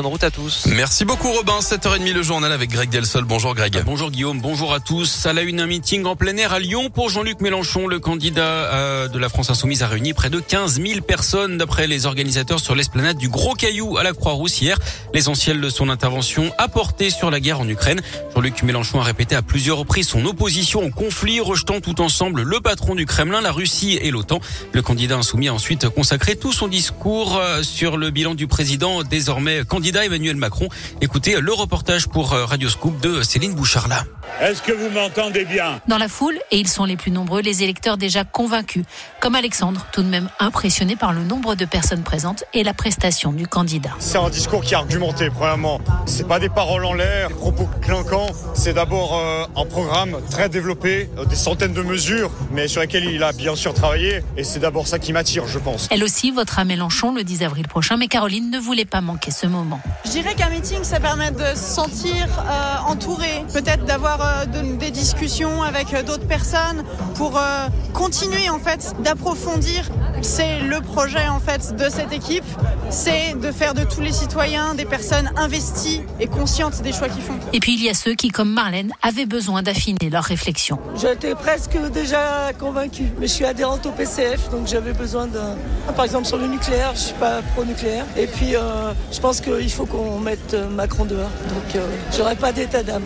Bonne route à tous. Merci beaucoup Robin, 7h30 le journal avec Greg Delsol. Bonjour Greg. Bonjour Guillaume, bonjour à tous. À la une, un meeting en plein air à Lyon pour Jean-Luc Mélenchon. Le candidat euh, de la France Insoumise a réuni près de 15 000 personnes d'après les organisateurs sur l'esplanade du Gros Caillou à la Croix-Rousse hier. L'essentiel de son intervention a porté sur la guerre en Ukraine. Jean-Luc Mélenchon a répété à plusieurs reprises son opposition au conflit, rejetant tout ensemble le patron du Kremlin, la Russie et l'OTAN. Le candidat insoumis a ensuite consacré tout son discours euh, sur le bilan du président, désormais candidat Emmanuel Macron. Écoutez le reportage pour euh, Radio Scoop de Céline Bouchard-là. Est-ce que vous m'entendez bien? Dans la foule, et ils sont les plus nombreux, les électeurs déjà convaincus, comme Alexandre, tout de même impressionné par le nombre de personnes présentes et la prestation du candidat. C'est un discours qui est argumenté, premièrement. C'est pas des paroles en l'air, propos clinquants. C'est d'abord euh, un programme très développé, euh, des centaines de mesures, mais sur lesquelles il a bien sûr travaillé. Et c'est d'abord ça qui m'attire, je pense. Elle aussi votera Mélenchon le 10 avril prochain, mais Caroline ne voulait pas manquer ce moment. Je dirais qu'un meeting, ça permet de se sentir euh, entouré, peut-être d'avoir euh, de- des discussions avec euh, d'autres personnes pour continuer en fait d'approfondir. C'est le projet en fait de cette équipe, c'est de faire de tous les citoyens des personnes investies et conscientes des choix qu'ils font. Et puis il y a ceux qui, comme Marlène, avaient besoin d'affiner leur réflexion. J'étais presque déjà convaincue, mais je suis adhérente au PCF, donc j'avais besoin d'un... Par exemple sur le nucléaire, je suis pas pro-nucléaire. Et puis euh, je pense qu'il faut qu'on mette Macron dehors, donc euh, j'aurais pas d'état d'âme.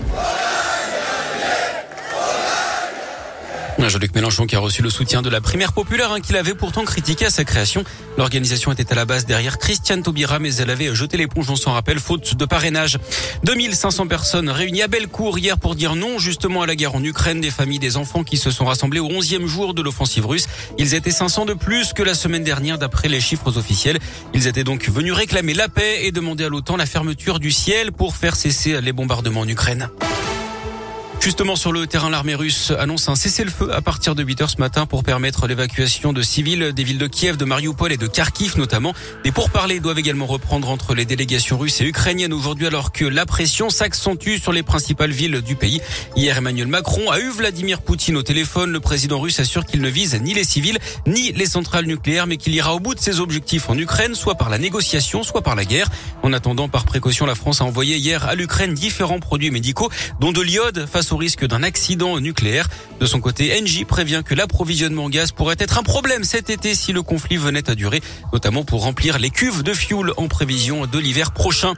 Jean-Luc Mélenchon qui a reçu le soutien de la primaire populaire hein, qu'il avait pourtant critiqué à sa création. L'organisation était à la base derrière Christiane Taubira mais elle avait jeté l'éponge, on s'en rappelle, faute de parrainage. 2500 personnes réunies à Bellecour hier pour dire non justement à la guerre en Ukraine. Des familles, des enfants qui se sont rassemblés au 11e jour de l'offensive russe. Ils étaient 500 de plus que la semaine dernière d'après les chiffres officiels. Ils étaient donc venus réclamer la paix et demander à l'OTAN la fermeture du ciel pour faire cesser les bombardements en Ukraine. Justement sur le terrain, l'armée russe annonce un cessez-le-feu à partir de 8 heures ce matin pour permettre l'évacuation de civils des villes de Kiev, de Mariupol et de Kharkiv notamment. Des pourparlers doivent également reprendre entre les délégations russes et ukrainiennes aujourd'hui alors que la pression s'accentue sur les principales villes du pays. Hier, Emmanuel Macron a eu Vladimir Poutine au téléphone. Le président russe assure qu'il ne vise ni les civils ni les centrales nucléaires mais qu'il ira au bout de ses objectifs en Ukraine, soit par la négociation, soit par la guerre. En attendant, par précaution, la France a envoyé hier à l'Ukraine différents produits médicaux dont de l'iode face au risque d'un accident nucléaire. De son côté, Engie prévient que l'approvisionnement en gaz pourrait être un problème cet été si le conflit venait à durer, notamment pour remplir les cuves de fioul en prévision de l'hiver prochain.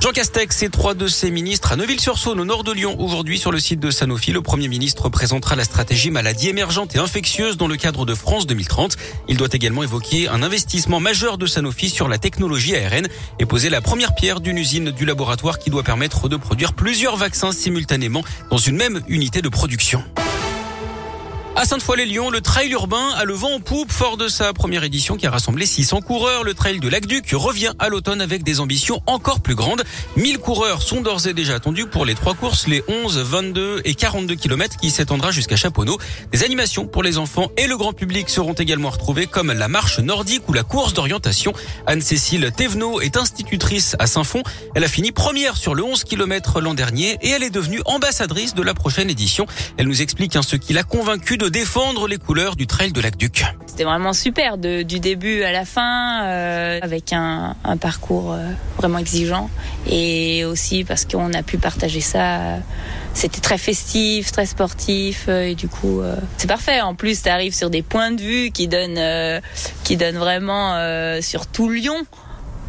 Jean Castex et trois de ses ministres à Neuville-sur-Saône, au nord de Lyon, aujourd'hui sur le site de Sanofi. Le Premier ministre présentera la stratégie maladie émergente et infectieuse dans le cadre de France 2030. Il doit également évoquer un investissement majeur de Sanofi sur la technologie ARN et poser la première pierre d'une usine du laboratoire qui doit permettre de produire plusieurs vaccins simultanément dans une même unité de production. À Sainte-Foy-les-Lyons, le trail urbain a le vent en poupe, fort de sa première édition qui a rassemblé 600 coureurs. Le trail de l'Aqueduc revient à l'automne avec des ambitions encore plus grandes. 1000 coureurs sont d'ores et déjà attendus pour les trois courses, les 11, 22 et 42 km qui s'étendra jusqu'à Chaponneau. Des animations pour les enfants et le grand public seront également retrouvées comme la marche nordique ou la course d'orientation. Anne-Cécile Thévenot est institutrice à Saint-Fond. Elle a fini première sur le 11 km l'an dernier et elle est devenue ambassadrice de la prochaine édition. Elle nous explique ce qui l'a convaincue de défendre les couleurs du trail de l'Aqueduc. C'était vraiment super du début à la fin, euh, avec un, parcours euh, vraiment exigeant et aussi parce qu'on a pu partager ça. euh, C'était très festif, très sportif et du coup c'est parfait. En plus, tu arrives sur des points de vue qui donnent, qui donnent vraiment sur tout Lyon.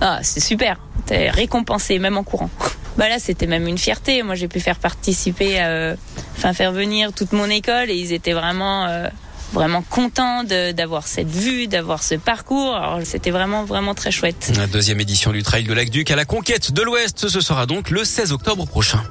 Ah, c'est super. T'es récompensé même en courant. Bah là, c'était même une fierté. Moi, j'ai pu faire participer, enfin faire venir toute mon école et ils étaient vraiment euh, vraiment contents de- d'avoir cette vue, d'avoir ce parcours. C'était vraiment vraiment très chouette. La deuxième édition du trail de l'Aqueduc à la conquête de l'Ouest, ce sera donc le 16 octobre prochain.